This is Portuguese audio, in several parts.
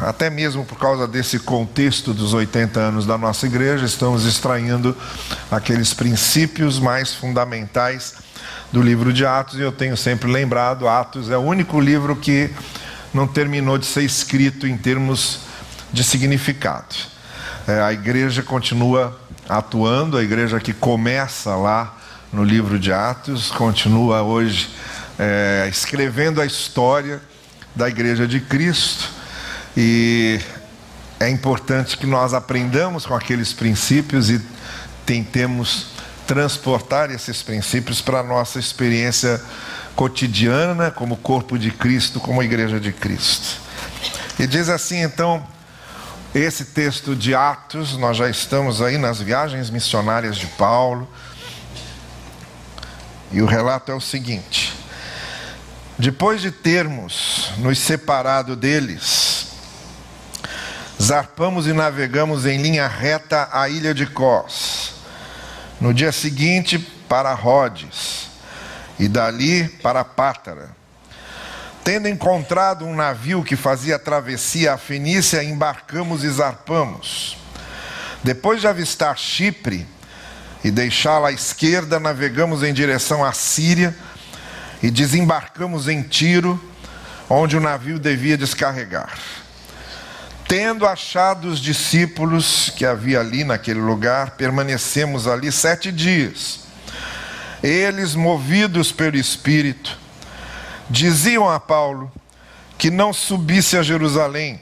Até mesmo por causa desse contexto dos 80 anos da nossa igreja, estamos extraindo aqueles princípios mais fundamentais do livro de Atos, e eu tenho sempre lembrado: Atos é o único livro que não terminou de ser escrito em termos de significado. É, a igreja continua atuando, a igreja que começa lá no livro de Atos, continua hoje é, escrevendo a história da igreja de Cristo e é importante que nós aprendamos com aqueles princípios e tentemos transportar esses princípios para a nossa experiência cotidiana como corpo de Cristo, como igreja de Cristo. E diz assim então, esse texto de Atos, nós já estamos aí nas viagens missionárias de Paulo, e o relato é o seguinte: depois de termos nos separado deles, zarpamos e navegamos em linha reta à ilha de Cós. No dia seguinte, para Rhodes, e dali para Pátara. Tendo encontrado um navio que fazia travessia à Fenícia, embarcamos e zarpamos. Depois de avistar Chipre e deixá-la à esquerda, navegamos em direção à Síria e desembarcamos em Tiro, onde o navio devia descarregar. Tendo achado os discípulos que havia ali naquele lugar, permanecemos ali sete dias. Eles, movidos pelo Espírito, diziam a Paulo que não subisse a Jerusalém.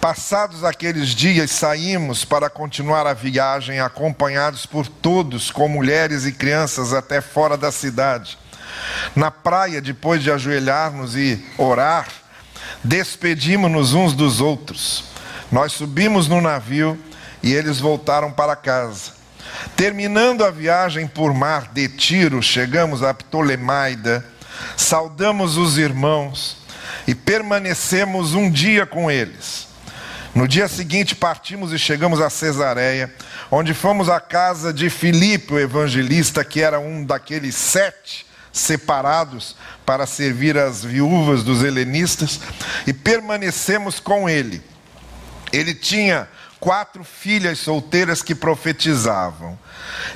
Passados aqueles dias, saímos para continuar a viagem, acompanhados por todos, com mulheres e crianças, até fora da cidade. Na praia, depois de ajoelhar-nos e orar, despedimos-nos uns dos outros. Nós subimos no navio e eles voltaram para casa. Terminando a viagem por mar de Tiro, chegamos a Ptolemaida, saudamos os irmãos e permanecemos um dia com eles. No dia seguinte partimos e chegamos a Cesareia, onde fomos à casa de Filipe, o evangelista, que era um daqueles sete separados para servir as viúvas dos helenistas, e permanecemos com ele. Ele tinha quatro filhas solteiras que profetizavam.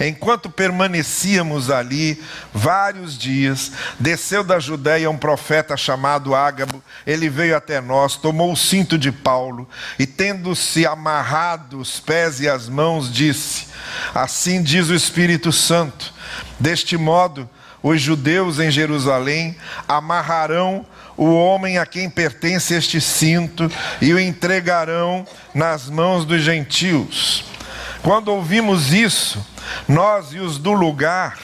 Enquanto permanecíamos ali vários dias, desceu da Judéia um profeta chamado Ágabo. Ele veio até nós, tomou o cinto de Paulo e, tendo-se amarrado os pés e as mãos, disse: Assim diz o Espírito Santo: Deste modo, os judeus em Jerusalém amarrarão o homem a quem pertence este cinto e o entregarão nas mãos dos gentios. Quando ouvimos isso, nós e os do lugar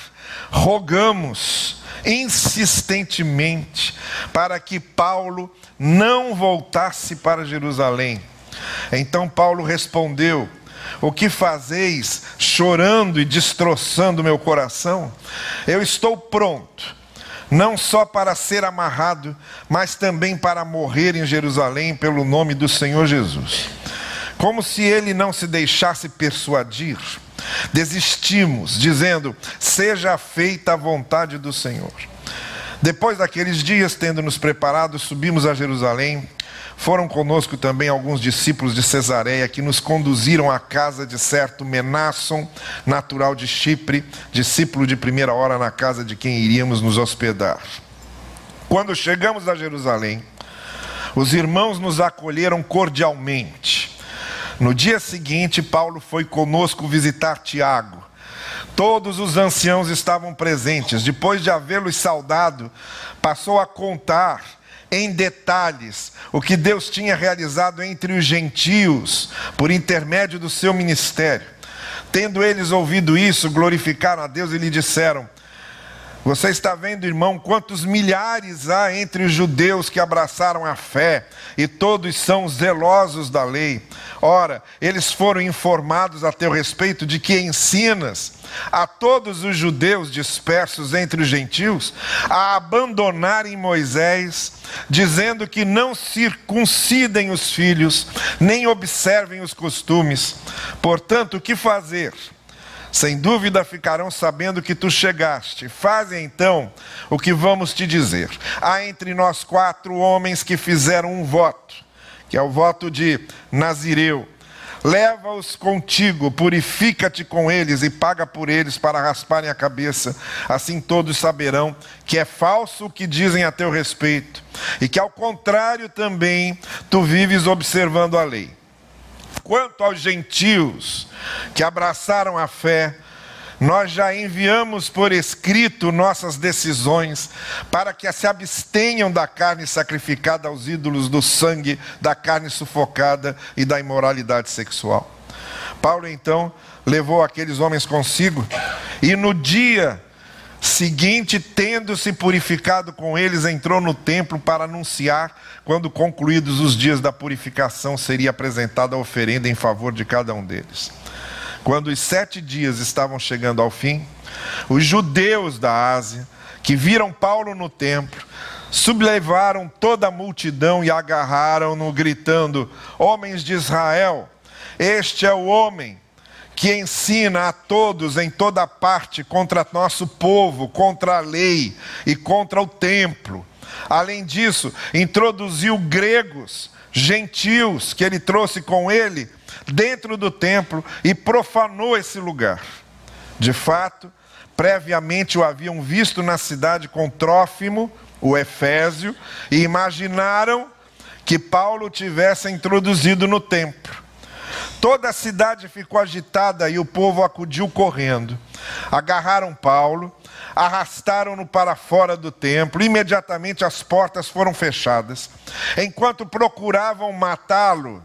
rogamos insistentemente para que Paulo não voltasse para Jerusalém. Então Paulo respondeu: o que fazeis chorando e destroçando meu coração? Eu estou pronto, não só para ser amarrado, mas também para morrer em Jerusalém pelo nome do Senhor Jesus. Como se ele não se deixasse persuadir, desistimos, dizendo: Seja feita a vontade do Senhor. Depois daqueles dias, tendo nos preparado, subimos a Jerusalém foram conosco também alguns discípulos de Cesareia que nos conduziram à casa de certo Menasson, natural de Chipre, discípulo de primeira hora na casa de quem iríamos nos hospedar. Quando chegamos a Jerusalém, os irmãos nos acolheram cordialmente. No dia seguinte, Paulo foi conosco visitar Tiago. Todos os anciãos estavam presentes. Depois de havê-los saudado, passou a contar em detalhes o que Deus tinha realizado entre os gentios por intermédio do seu ministério. Tendo eles ouvido isso, glorificaram a Deus e lhe disseram: você está vendo, irmão, quantos milhares há entre os judeus que abraçaram a fé e todos são zelosos da lei. Ora, eles foram informados a teu respeito de que ensinas a todos os judeus dispersos entre os gentios a abandonarem Moisés, dizendo que não circuncidem os filhos, nem observem os costumes. Portanto, o que fazer? Sem dúvida ficarão sabendo que tu chegaste. Faze então o que vamos te dizer. Há entre nós quatro homens que fizeram um voto que é o voto de Nazireu. Leva-os contigo, purifica-te com eles e paga por eles para rasparem a cabeça. Assim todos saberão que é falso o que dizem a teu respeito e que, ao contrário, também tu vives observando a lei. Quanto aos gentios que abraçaram a fé, nós já enviamos por escrito nossas decisões para que se abstenham da carne sacrificada aos ídolos, do sangue, da carne sufocada e da imoralidade sexual. Paulo então levou aqueles homens consigo e no dia seguinte, tendo-se purificado com eles, entrou no templo para anunciar, quando concluídos os dias da purificação, seria apresentada a oferenda em favor de cada um deles. Quando os sete dias estavam chegando ao fim, os judeus da Ásia, que viram Paulo no templo, sublevaram toda a multidão e agarraram-no, gritando: Homens de Israel, este é o homem que ensina a todos em toda parte contra nosso povo, contra a lei e contra o templo. Além disso, introduziu gregos, gentios que ele trouxe com ele dentro do templo e profanou esse lugar. De fato, previamente o haviam visto na cidade com Trófimo, o Efésio, e imaginaram que Paulo tivesse introduzido no templo. Toda a cidade ficou agitada e o povo acudiu correndo. Agarraram Paulo, arrastaram-no para fora do templo. Imediatamente as portas foram fechadas. Enquanto procuravam matá-lo,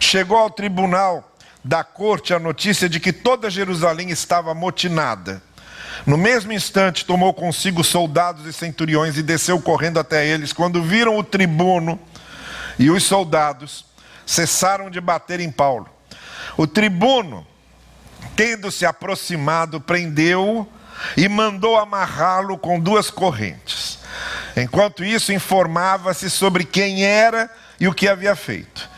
Chegou ao tribunal da corte a notícia de que toda Jerusalém estava amotinada. No mesmo instante, tomou consigo soldados e centuriões e desceu correndo até eles. Quando viram o tribuno e os soldados, cessaram de bater em Paulo. O tribuno, tendo se aproximado, prendeu-o e mandou amarrá-lo com duas correntes. Enquanto isso, informava-se sobre quem era e o que havia feito.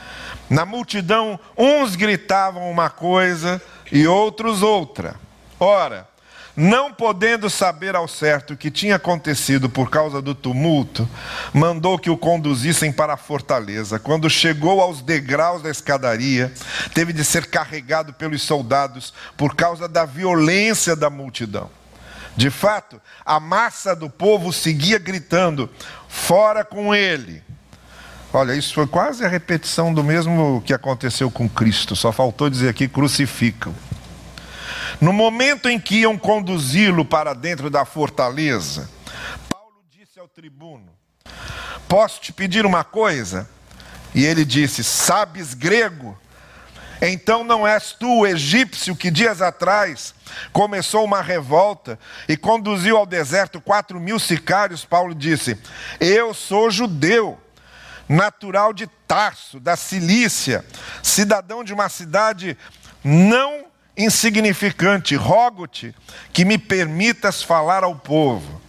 Na multidão, uns gritavam uma coisa e outros outra. Ora, não podendo saber ao certo o que tinha acontecido por causa do tumulto, mandou que o conduzissem para a fortaleza. Quando chegou aos degraus da escadaria, teve de ser carregado pelos soldados por causa da violência da multidão. De fato, a massa do povo seguia gritando: Fora com ele! Olha, isso foi quase a repetição do mesmo que aconteceu com Cristo, só faltou dizer aqui: crucificam. No momento em que iam conduzi-lo para dentro da fortaleza, Paulo disse ao tribuno: Posso te pedir uma coisa? E ele disse: Sabes grego? Então não és tu o egípcio que dias atrás começou uma revolta e conduziu ao deserto quatro mil sicários? Paulo disse: Eu sou judeu natural de Tarso, da Cilícia, cidadão de uma cidade não insignificante, rogo-te que me permitas falar ao povo.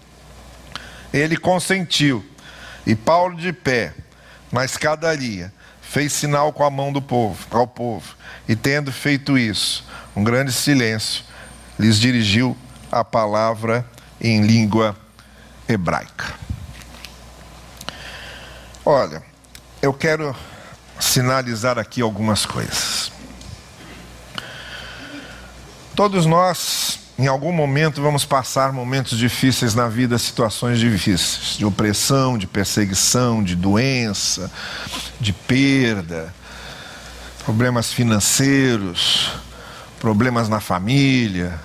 Ele consentiu, e Paulo de pé, na escadaria, fez sinal com a mão do povo, ao povo, e tendo feito isso, um grande silêncio, lhes dirigiu a palavra em língua hebraica. Olha, eu quero sinalizar aqui algumas coisas. Todos nós, em algum momento, vamos passar momentos difíceis na vida, situações difíceis, de opressão, de perseguição, de doença, de perda, problemas financeiros, problemas na família,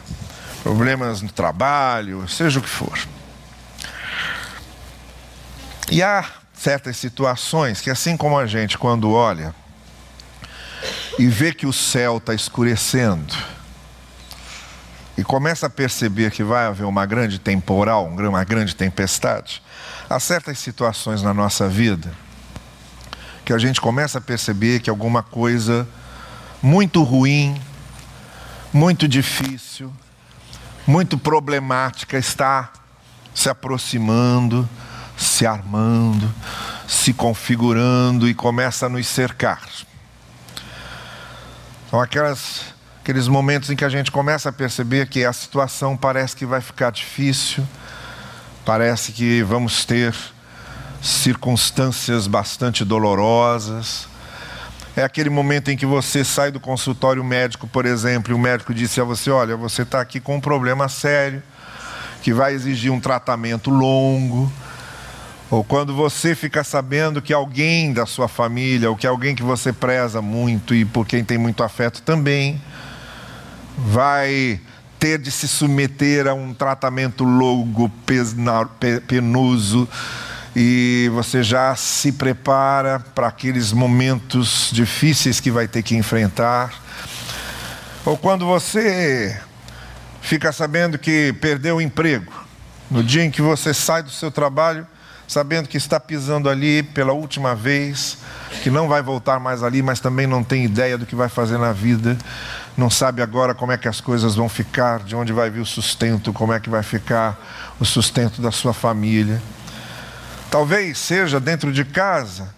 problemas no trabalho, seja o que for. E há certas situações que, assim como a gente, quando olha e vê que o céu está escurecendo, e começa a perceber que vai haver uma grande temporal, uma grande tempestade, há certas situações na nossa vida que a gente começa a perceber que alguma coisa muito ruim, muito difícil, muito problemática está se aproximando se armando, se configurando e começa a nos cercar. São aquelas, aqueles momentos em que a gente começa a perceber que a situação parece que vai ficar difícil, parece que vamos ter circunstâncias bastante dolorosas, É aquele momento em que você sai do consultório médico, por exemplo, e o médico disse a você: Olha, você está aqui com um problema sério, que vai exigir um tratamento longo. Ou quando você fica sabendo que alguém da sua família, ou que alguém que você preza muito e por quem tem muito afeto também, vai ter de se submeter a um tratamento longo, penoso, e você já se prepara para aqueles momentos difíceis que vai ter que enfrentar. Ou quando você fica sabendo que perdeu o emprego, no dia em que você sai do seu trabalho, sabendo que está pisando ali pela última vez, que não vai voltar mais ali, mas também não tem ideia do que vai fazer na vida, não sabe agora como é que as coisas vão ficar, de onde vai vir o sustento, como é que vai ficar o sustento da sua família. Talvez seja dentro de casa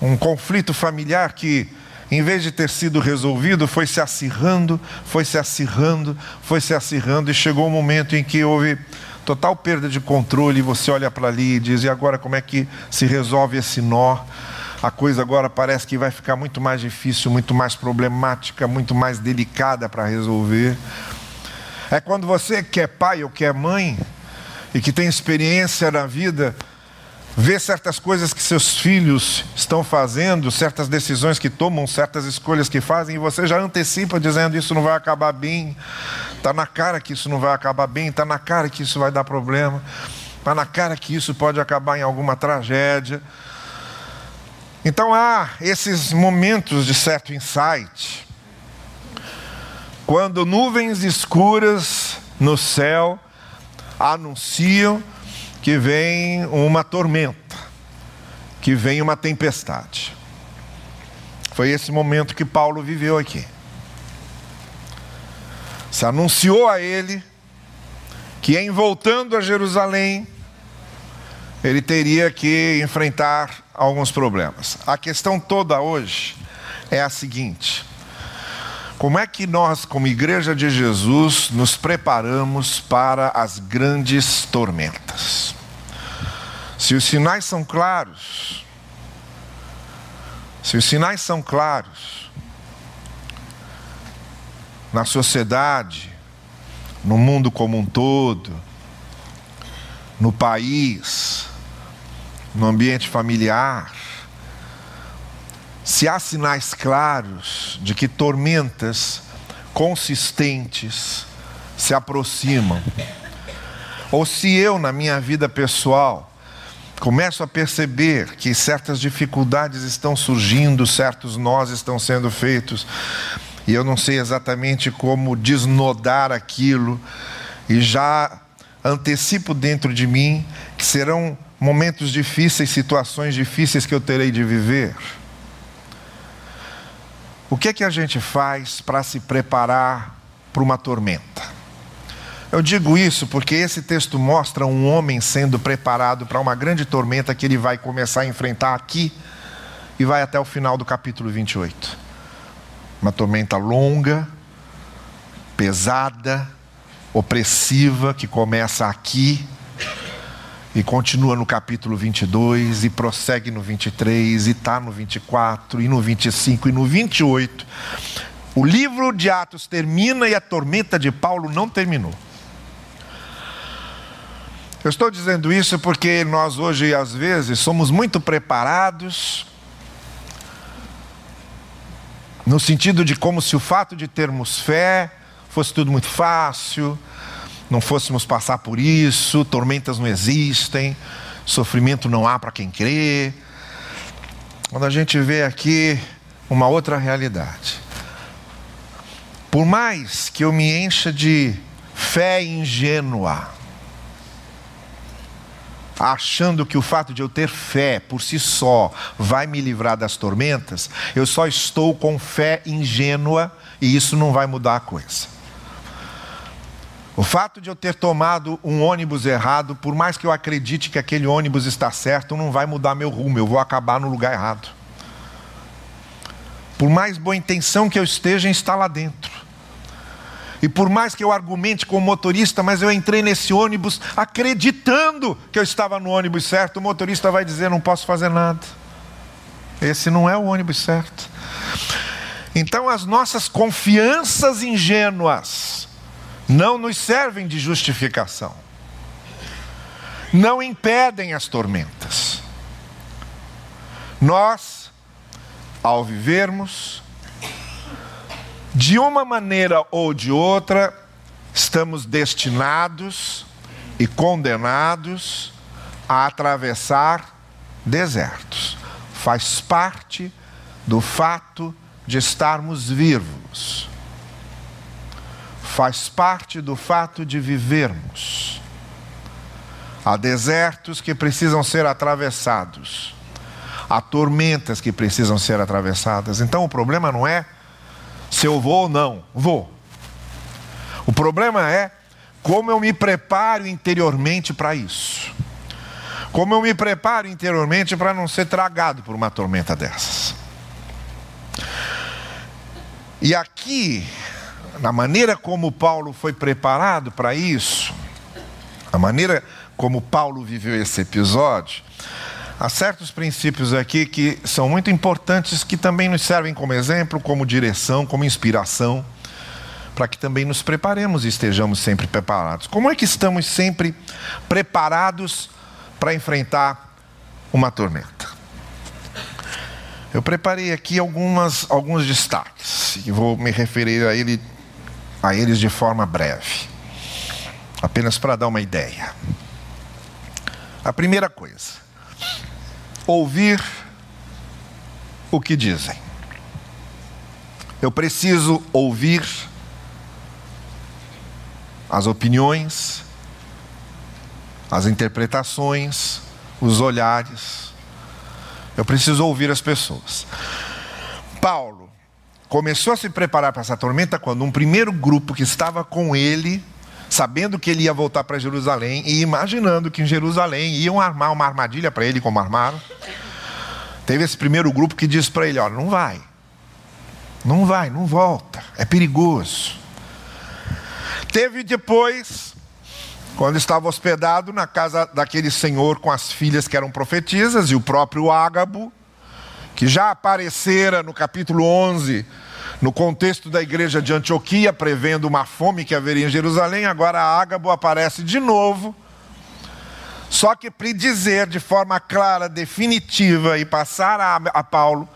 um conflito familiar que, em vez de ter sido resolvido, foi se acirrando, foi se acirrando, foi se acirrando e chegou o um momento em que houve total perda de controle, você olha para ali e diz: e agora como é que se resolve esse nó? A coisa agora parece que vai ficar muito mais difícil, muito mais problemática, muito mais delicada para resolver. É quando você que é pai ou que é mãe e que tem experiência na vida, vê certas coisas que seus filhos estão fazendo, certas decisões que tomam, certas escolhas que fazem, e você já antecipa dizendo isso não vai acabar bem, está na cara que isso não vai acabar bem, está na cara que isso vai dar problema, está na cara que isso pode acabar em alguma tragédia. Então há esses momentos de certo insight, quando nuvens escuras no céu anunciam que vem uma tormenta, que vem uma tempestade. Foi esse momento que Paulo viveu aqui. Se anunciou a ele que, em voltando a Jerusalém, ele teria que enfrentar alguns problemas. A questão toda hoje é a seguinte: como é que nós, como Igreja de Jesus, nos preparamos para as grandes tormentas? Se os sinais são claros, se os sinais são claros, na sociedade, no mundo como um todo, no país, no ambiente familiar, se há sinais claros de que tormentas consistentes se aproximam, ou se eu, na minha vida pessoal, começo a perceber que certas dificuldades estão surgindo, certos nós estão sendo feitos, e eu não sei exatamente como desnodar aquilo, e já antecipo dentro de mim que serão momentos difíceis, situações difíceis que eu terei de viver. O que é que a gente faz para se preparar para uma tormenta? Eu digo isso porque esse texto mostra um homem sendo preparado para uma grande tormenta que ele vai começar a enfrentar aqui e vai até o final do capítulo 28. Uma tormenta longa, pesada, opressiva, que começa aqui e continua no capítulo 22 e prossegue no 23 e está no 24 e no 25 e no 28. O livro de Atos termina e a tormenta de Paulo não terminou. Eu estou dizendo isso porque nós hoje, às vezes, somos muito preparados, no sentido de como se o fato de termos fé fosse tudo muito fácil, não fôssemos passar por isso, tormentas não existem, sofrimento não há para quem crê. Quando a gente vê aqui uma outra realidade. Por mais que eu me encha de fé ingênua, achando que o fato de eu ter fé por si só vai me livrar das tormentas, eu só estou com fé ingênua e isso não vai mudar a coisa. O fato de eu ter tomado um ônibus errado, por mais que eu acredite que aquele ônibus está certo, não vai mudar meu rumo, eu vou acabar no lugar errado. Por mais boa intenção que eu esteja em estar lá dentro, e por mais que eu argumente com o motorista, mas eu entrei nesse ônibus acreditando que eu estava no ônibus certo, o motorista vai dizer: não posso fazer nada. esse não é o ônibus certo. Então, as nossas confianças ingênuas não nos servem de justificação, não impedem as tormentas. Nós, ao vivermos, de uma maneira ou de outra, estamos destinados e condenados a atravessar desertos. Faz parte do fato de estarmos vivos. Faz parte do fato de vivermos. Há desertos que precisam ser atravessados. Há tormentas que precisam ser atravessadas. Então o problema não é se eu vou ou não. Vou. O problema é como eu me preparo interiormente para isso. Como eu me preparo interiormente para não ser tragado por uma tormenta dessas. E aqui, na maneira como Paulo foi preparado para isso, a maneira como Paulo viveu esse episódio, há certos princípios aqui que são muito importantes, que também nos servem como exemplo, como direção, como inspiração, para que também nos preparemos e estejamos sempre preparados. Como é que estamos sempre preparados para enfrentar uma tormenta? Eu preparei aqui algumas, alguns destaques e vou me referir a, ele, a eles de forma breve, apenas para dar uma ideia. A primeira coisa, ouvir o que dizem. Eu preciso ouvir as opiniões, as interpretações, os olhares, eu preciso ouvir as pessoas. Paulo começou a se preparar para essa tormenta quando um primeiro grupo que estava com ele, sabendo que ele ia voltar para Jerusalém e imaginando que em Jerusalém iam armar uma armadilha para ele, como armaram. Teve esse primeiro grupo que disse para ele: Olha, não vai, não vai, não volta, é perigoso. Teve depois quando estava hospedado na casa daquele senhor com as filhas que eram profetisas e o próprio Ágabo, que já aparecera no capítulo 11, no contexto da igreja de Antioquia, prevendo uma fome que haveria em Jerusalém, agora Ágabo aparece de novo, só que para dizer de forma clara, definitiva e passar a, a Paulo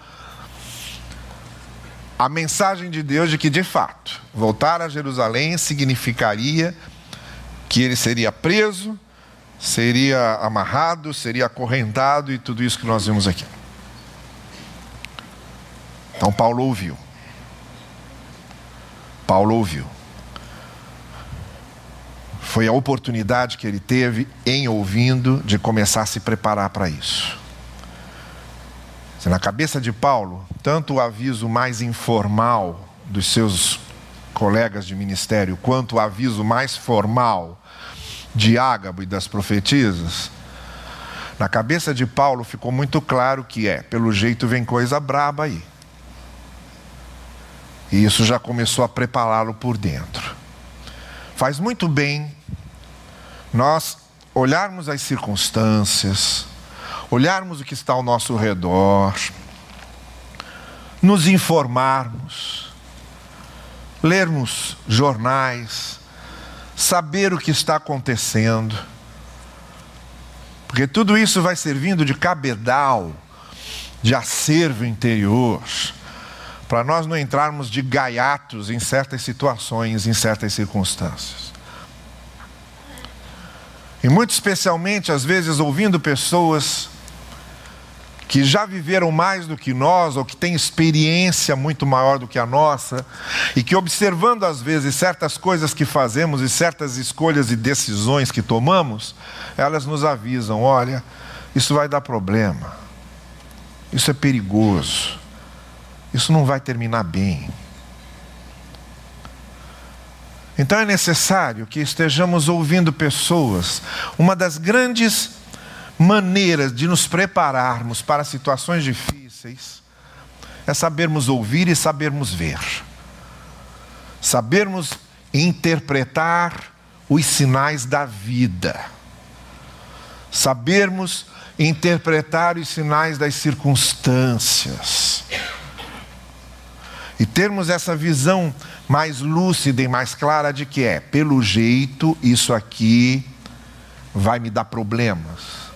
a mensagem de Deus de que, de fato, voltar a Jerusalém significaria que ele seria preso, seria amarrado, seria acorrentado e tudo isso que nós vimos aqui. Então Paulo ouviu. Paulo ouviu. Foi a oportunidade que ele teve em ouvindo de começar a se preparar para isso. Na cabeça de Paulo, tanto o aviso mais informal dos seus colegas de ministério, quanto o aviso mais formal de Ágabo e das profetisas, na cabeça de Paulo ficou muito claro que é, pelo jeito vem coisa braba aí. E isso já começou a prepará-lo por dentro. Faz muito bem nós olharmos as circunstâncias, olharmos o que está ao nosso redor, nos informarmos, lermos jornais, saber o que está acontecendo. Porque tudo isso vai servindo de cabedal, de acervo interior, para nós não entrarmos de gaiatos em certas situações, em certas circunstâncias. E muito especialmente, às vezes, ouvindo pessoas que já viveram mais do que nós, ou que têm experiência muito maior do que a nossa, e que observando às vezes certas coisas que fazemos e certas escolhas e decisões que tomamos, elas nos avisam: olha, isso vai dar problema, isso é perigoso, isso não vai terminar bem. Então é necessário que estejamos ouvindo pessoas. Uma das grandes maneiras de nos prepararmos para situações difíceis é sabermos ouvir e sabermos ver. Sabermos interpretar os sinais da vida. sabermos interpretar os sinais das circunstâncias e termos essa visão mais lúcida e mais clara de que é, pelo jeito, isso aqui vai me dar problemas.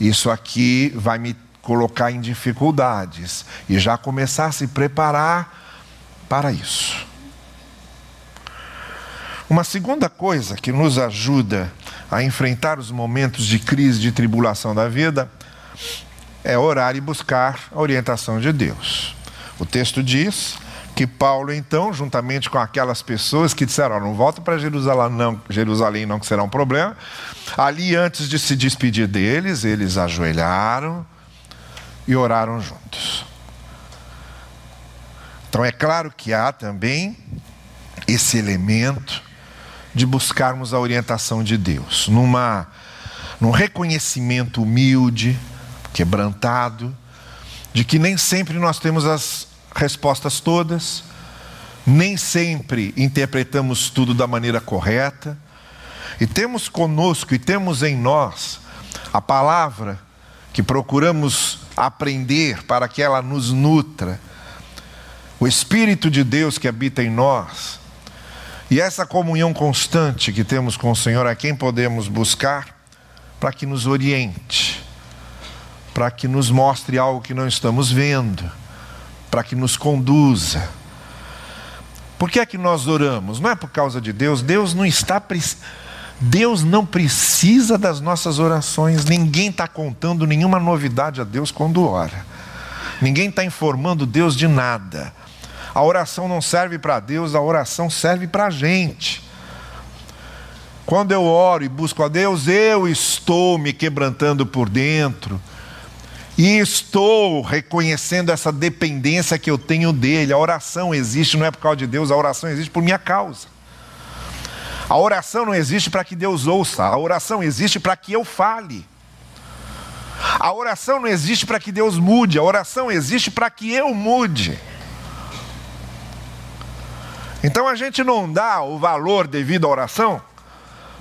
Isso aqui vai me colocar em dificuldades e já começar a se preparar para isso. Uma segunda coisa que nos ajuda a enfrentar os momentos de crise, de tribulação da vida, é orar e buscar a orientação de Deus. O texto diz que Paulo, então, juntamente com aquelas pessoas que disseram: oh, não volta para Jerusalém, não, Jerusalém, não, que será um problema. Ali, antes de se despedir deles, eles ajoelharam e oraram juntos. Então, é claro que há também esse elemento de buscarmos a orientação de Deus, numa, num reconhecimento humilde, quebrantado, de que nem sempre nós temos as respostas todas, nem sempre interpretamos tudo da maneira correta, e temos conosco e temos em nós a palavra que procuramos aprender para que ela nos nutra, o Espírito de Deus que habita em nós, e essa comunhão constante que temos com o Senhor, a quem podemos buscar para que nos oriente, para que nos mostre algo que não estamos vendo, para que nos conduza. Por que é que nós oramos? Não é por causa de Deus, Deus não está Deus não precisa das nossas orações, ninguém está contando nenhuma novidade a Deus quando ora, ninguém está informando Deus de nada. A oração não serve para Deus, a oração serve para a gente. Quando eu oro e busco a Deus, eu estou me quebrantando por dentro. E estou reconhecendo essa dependência que eu tenho dele. A oração existe não é por causa de Deus, a oração existe por minha causa. A oração não existe para que Deus ouça, a oração existe para que eu fale. A oração não existe para que Deus mude, a oração existe para que eu mude. Então a gente não dá o valor devido à oração,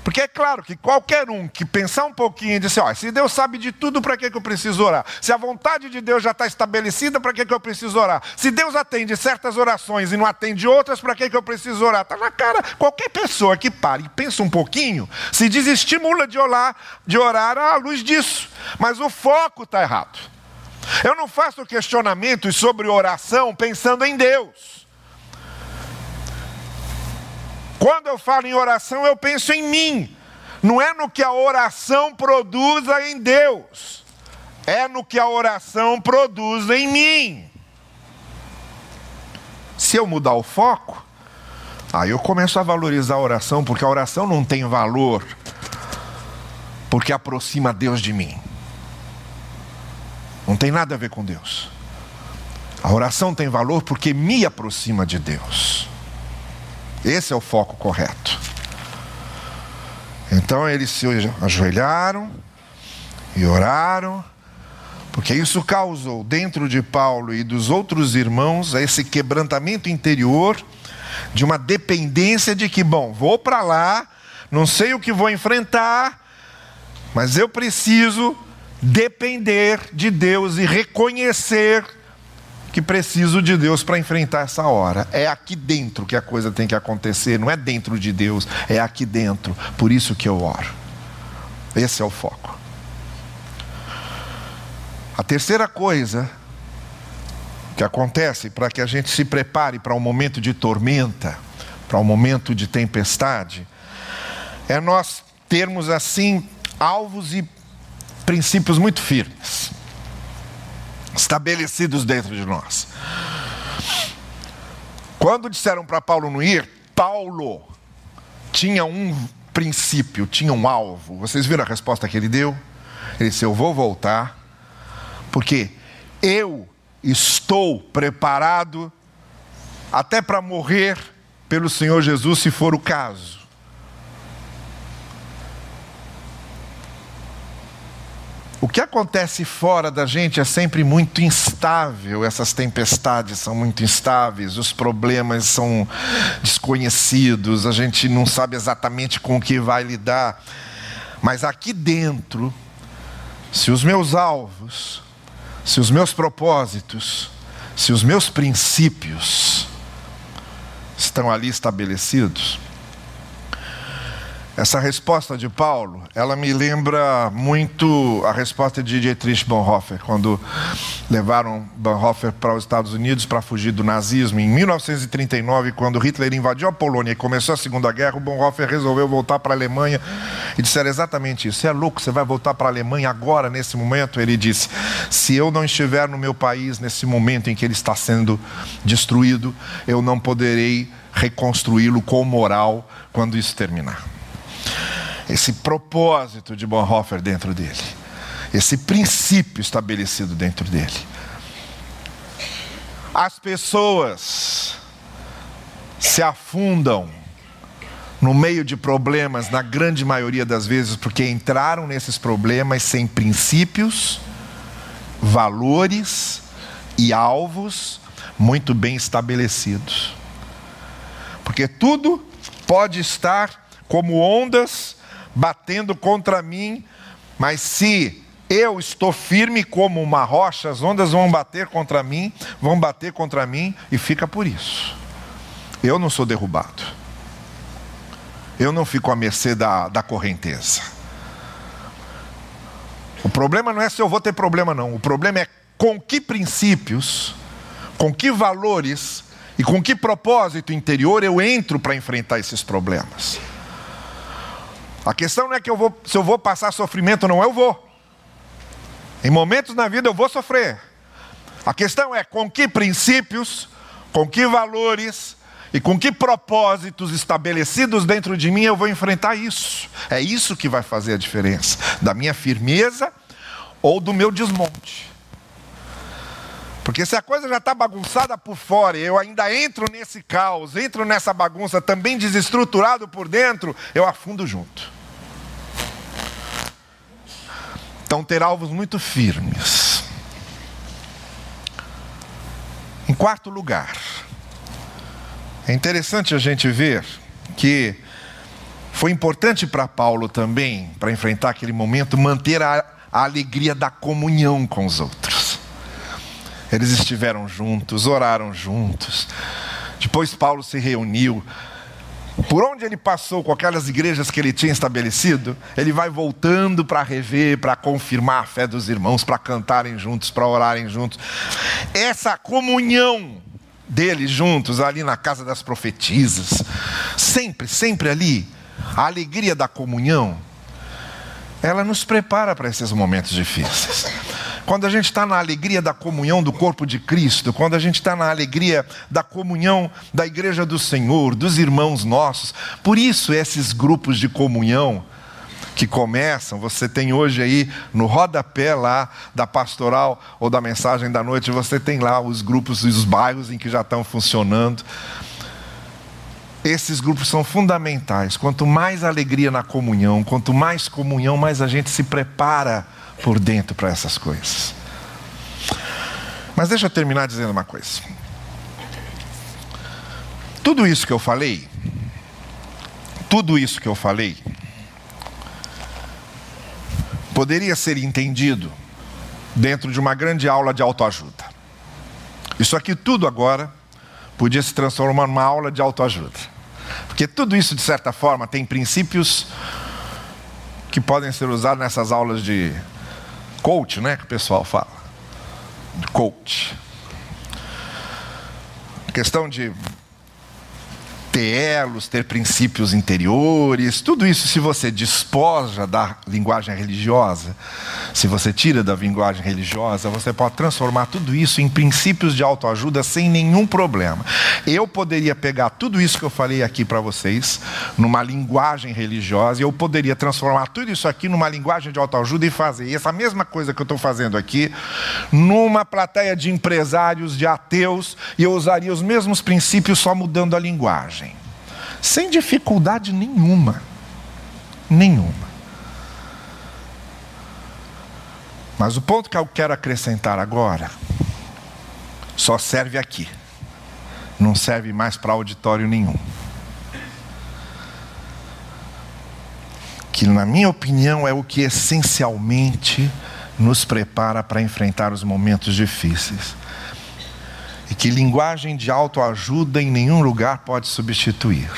porque é claro que qualquer um que pensar um pouquinho e dizer, ó, se Deus sabe de tudo, para que, que eu preciso orar? Se a vontade de Deus já está estabelecida, para que, que eu preciso orar? Se Deus atende certas orações e não atende outras, para que, que eu preciso orar? Está na cara. Qualquer pessoa que pare e pensa um pouquinho, se desestimula de orar, de orar à luz disso. Mas o foco está errado. Eu não faço questionamentos sobre oração pensando em Deus. Quando eu falo em oração, eu penso em mim. Não é no que a oração produza em Deus, é no que a oração produz em mim. Se eu mudar o foco, aí eu começo a valorizar a oração, porque a oração não tem valor, porque aproxima Deus de mim. Não tem nada a ver com Deus. A oração tem valor porque me aproxima de Deus. Esse é o foco correto. Então eles se ajoelharam e oraram, porque isso causou dentro de Paulo e dos outros irmãos esse quebrantamento interior de uma dependência de que, bom, vou para lá, não sei o que vou enfrentar, mas eu preciso depender de Deus e reconhecer que preciso de Deus para enfrentar essa hora. É aqui dentro que a coisa tem que acontecer, não é dentro de Deus, é aqui dentro. Por isso que eu oro. Esse é o foco. A terceira coisa que acontece para que a gente se prepare para um momento de tormenta, para um momento de tempestade, é nós termos assim alvos e princípios muito firmes estabelecidos dentro de nós. Quando disseram para Paulo não ir, Paulo tinha um princípio, tinha um alvo. Vocês viram a resposta que ele deu? Ele disse: Eu vou voltar, porque eu estou preparado até para morrer pelo Senhor Jesus, se for o caso. O que acontece fora da gente é sempre muito instável, essas tempestades são muito instáveis, os problemas são desconhecidos, a gente não sabe exatamente com o que vai lidar. Mas aqui dentro, se os meus alvos, se os meus propósitos, se os meus princípios estão ali estabelecidos, essa resposta de Paulo, ela me lembra muito a resposta de Dietrich Bonhoeffer, quando levaram Bonhoeffer para os Estados Unidos para fugir do nazismo. Em 1939, quando Hitler invadiu a Polônia e começou a Segunda Guerra, o Bonhoeffer resolveu voltar para a Alemanha e disseram exatamente isso. Você é louco, você vai voltar para a Alemanha agora, nesse momento? Ele disse, se eu não estiver no meu país nesse momento em que ele está sendo destruído, eu não poderei reconstruí-lo com moral quando isso terminar esse propósito de Bonhoeffer dentro dele, esse princípio estabelecido dentro dele. As pessoas se afundam no meio de problemas, na grande maioria das vezes, porque entraram nesses problemas sem princípios, valores e alvos muito bem estabelecidos. Porque tudo pode estar como ondas batendo contra mim, mas se eu estou firme como uma rocha, as ondas vão bater contra mim, vão bater contra mim e fica por isso. Eu não sou derrubado. Eu não fico à mercê da, da correnteza. O problema não é se eu vou ter problema, não. O problema é com que princípios, com que valores e com que propósito interior eu entro para enfrentar esses problemas. A questão não é que eu vou, se eu vou passar sofrimento ou não, eu vou. Em momentos na vida eu vou sofrer. A questão é com que princípios, com que valores e com que propósitos estabelecidos dentro de mim eu vou enfrentar isso. É isso que vai fazer a diferença da minha firmeza ou do meu desmonte. Porque se a coisa já está bagunçada por fora e eu ainda entro nesse caos, entro nessa bagunça também desestruturado por dentro, eu afundo junto. Então, ter alvos muito firmes. Em quarto lugar, é interessante a gente ver que foi importante para Paulo também, para enfrentar aquele momento, manter a, a alegria da comunhão com os outros. Eles estiveram juntos, oraram juntos. Depois Paulo se reuniu, por onde ele passou com aquelas igrejas que ele tinha estabelecido, ele vai voltando para rever, para confirmar a fé dos irmãos, para cantarem juntos, para orarem juntos. Essa comunhão deles juntos ali na casa das profetisas, sempre, sempre ali, a alegria da comunhão, ela nos prepara para esses momentos difíceis. Quando a gente está na alegria da comunhão do corpo de Cristo, quando a gente está na alegria da comunhão da igreja do Senhor, dos irmãos nossos, por isso esses grupos de comunhão que começam, você tem hoje aí no rodapé lá da pastoral ou da mensagem da noite, você tem lá os grupos e os bairros em que já estão funcionando. Esses grupos são fundamentais. Quanto mais alegria na comunhão, quanto mais comunhão, mais a gente se prepara por dentro para essas coisas. Mas deixa eu terminar dizendo uma coisa. Tudo isso que eu falei, tudo isso que eu falei, poderia ser entendido dentro de uma grande aula de autoajuda. Isso aqui tudo agora podia se transformar numa aula de autoajuda. Porque tudo isso, de certa forma, tem princípios que podem ser usados nessas aulas de coach, né? Que o pessoal fala. Coach. questão de ter elos, ter princípios interiores, tudo isso, se você despoja da linguagem religiosa, se você tira da linguagem religiosa, você pode transformar tudo isso em princípios de autoajuda sem nenhum problema. Eu poderia pegar tudo isso que eu falei aqui para vocês, numa linguagem religiosa, e eu poderia transformar tudo isso aqui numa linguagem de autoajuda e fazer essa mesma coisa que eu estou fazendo aqui, numa plateia de empresários, de ateus, e eu usaria os mesmos princípios só mudando a linguagem sem dificuldade nenhuma. Nenhuma. Mas o ponto que eu quero acrescentar agora só serve aqui. Não serve mais para auditório nenhum. Que, na minha opinião, é o que essencialmente nos prepara para enfrentar os momentos difíceis. E que linguagem de autoajuda em nenhum lugar pode substituir.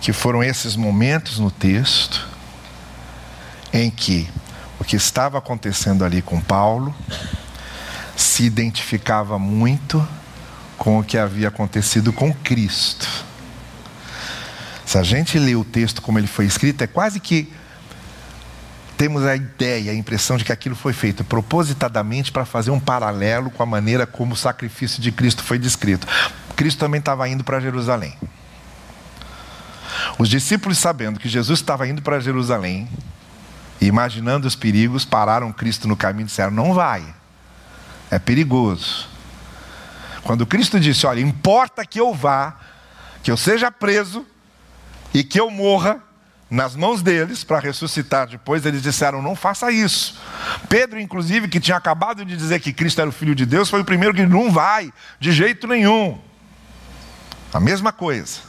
Que foram esses momentos no texto em que o que estava acontecendo ali com Paulo se identificava muito com o que havia acontecido com Cristo. Se a gente lê o texto como ele foi escrito, é quase que temos a ideia, a impressão de que aquilo foi feito propositadamente para fazer um paralelo com a maneira como o sacrifício de Cristo foi descrito. Cristo também estava indo para Jerusalém. Os discípulos, sabendo que Jesus estava indo para Jerusalém, imaginando os perigos, pararam Cristo no caminho e disseram: Não vai, é perigoso. Quando Cristo disse: Olha, importa que eu vá, que eu seja preso e que eu morra nas mãos deles para ressuscitar depois, eles disseram: Não faça isso. Pedro, inclusive, que tinha acabado de dizer que Cristo era o Filho de Deus, foi o primeiro que não vai, de jeito nenhum. A mesma coisa.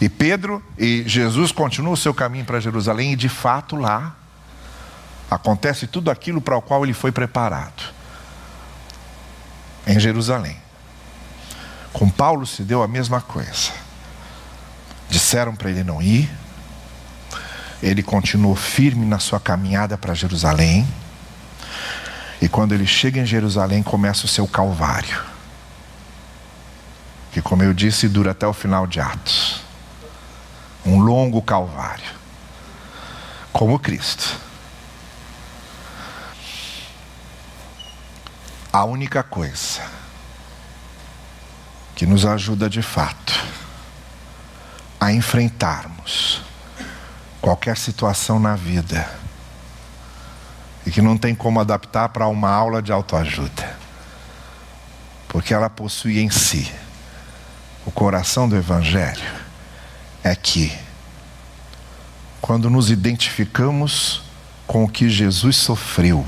E Pedro e Jesus continuam o seu caminho para Jerusalém, e de fato lá acontece tudo aquilo para o qual ele foi preparado. Em Jerusalém. Com Paulo se deu a mesma coisa. Disseram para ele não ir. Ele continuou firme na sua caminhada para Jerusalém. E quando ele chega em Jerusalém, começa o seu calvário. Que, como eu disse, dura até o final de Atos um longo calvário, como Cristo. A única coisa que nos ajuda de fato a enfrentarmos qualquer situação na vida e que não tem como adaptar para uma aula de autoajuda, porque ela possui em si o coração do Evangelho é que, quando nos identificamos com o que Jesus sofreu,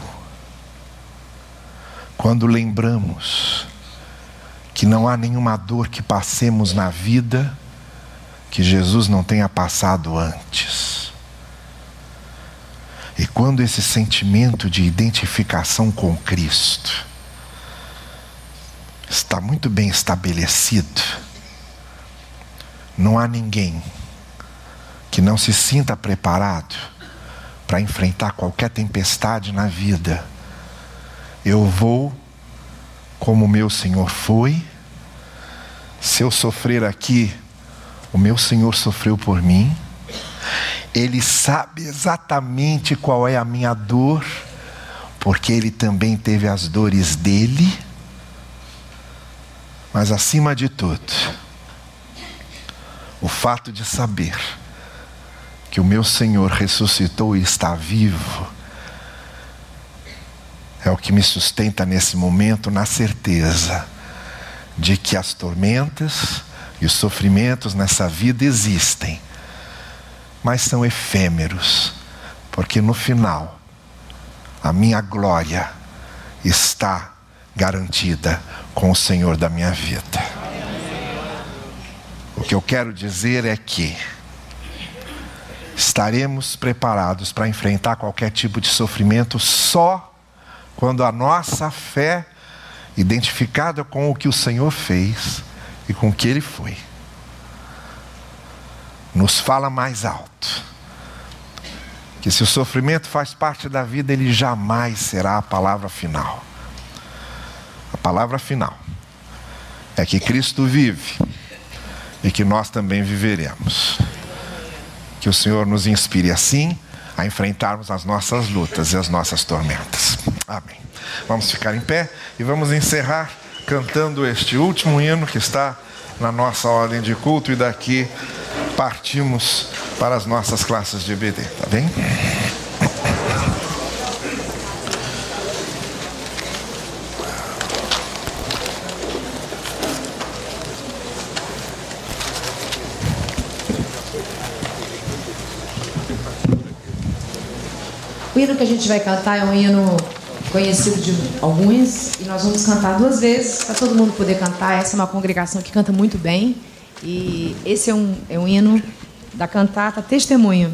quando lembramos que não há nenhuma dor que passemos na vida que Jesus não tenha passado antes. Quando esse sentimento de identificação com Cristo está muito bem estabelecido, não há ninguém que não se sinta preparado para enfrentar qualquer tempestade na vida. Eu vou como meu Senhor foi. Se eu sofrer aqui, o meu Senhor sofreu por mim. Ele sabe exatamente qual é a minha dor, porque ele também teve as dores dele. Mas acima de tudo, o fato de saber que o meu Senhor ressuscitou e está vivo é o que me sustenta nesse momento na certeza de que as tormentas e os sofrimentos nessa vida existem, mas são efêmeros, porque no final a minha glória está garantida com o Senhor da minha vida. O que eu quero dizer é que estaremos preparados para enfrentar qualquer tipo de sofrimento só quando a nossa fé, identificada com o que o Senhor fez e com o que Ele foi, nos fala mais alto. Que se o sofrimento faz parte da vida, ele jamais será a palavra final. A palavra final é que Cristo vive e que nós também viveremos. Que o Senhor nos inspire assim a enfrentarmos as nossas lutas e as nossas tormentas. Amém. Vamos ficar em pé e vamos encerrar cantando este último hino que está na nossa ordem de culto e daqui partimos para as nossas classes de BD, tá bem? hino que a gente vai cantar é um hino conhecido de alguns e nós vamos cantar duas vezes para todo mundo poder cantar. Essa é uma congregação que canta muito bem e esse é um, é um hino da cantata Testemunho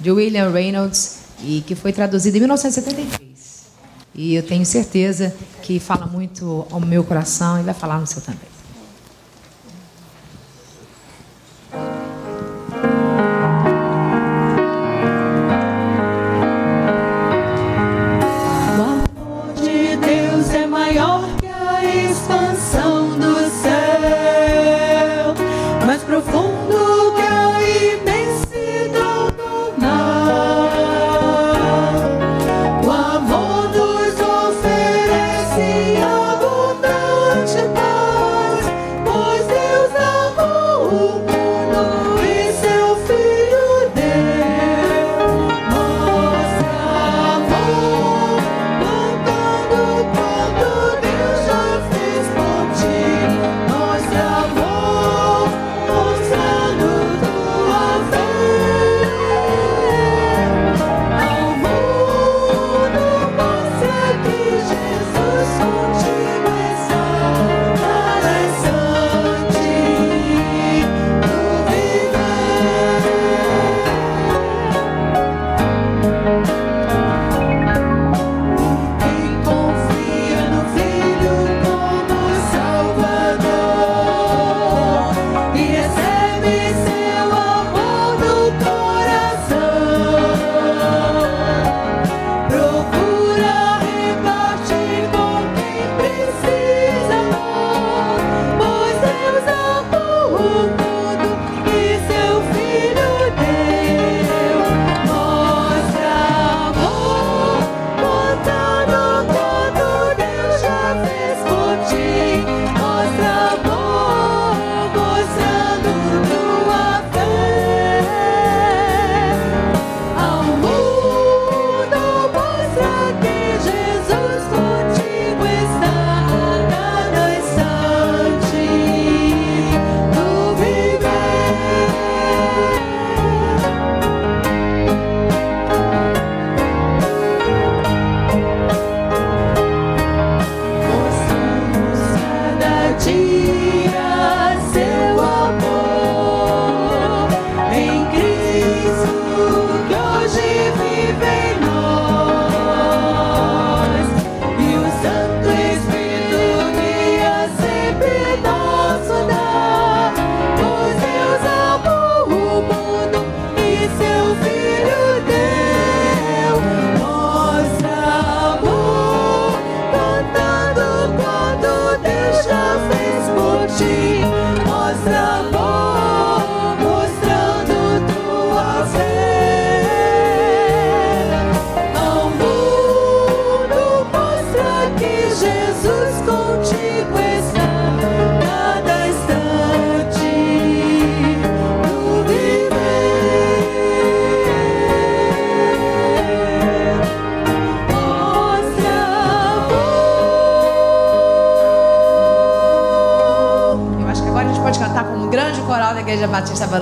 de William Reynolds e que foi traduzida em 1973. E eu tenho certeza que fala muito ao meu coração e vai falar no seu também.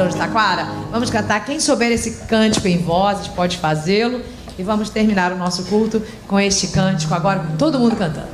Barão de Taquara? Vamos cantar. Quem souber esse cântico em vozes pode fazê-lo. E vamos terminar o nosso culto com este cântico agora, com todo mundo cantando.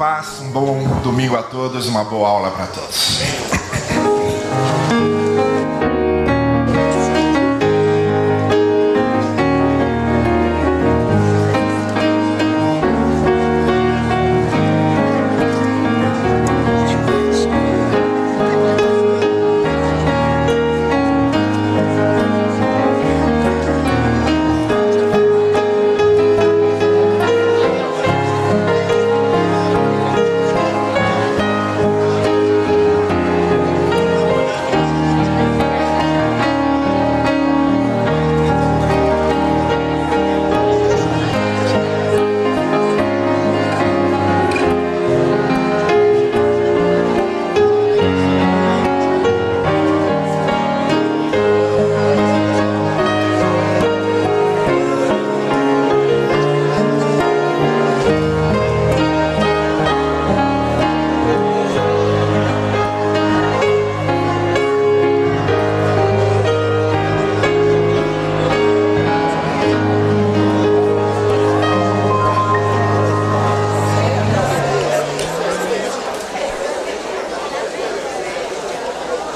paz, um bom domingo a todos, uma boa aula para todos.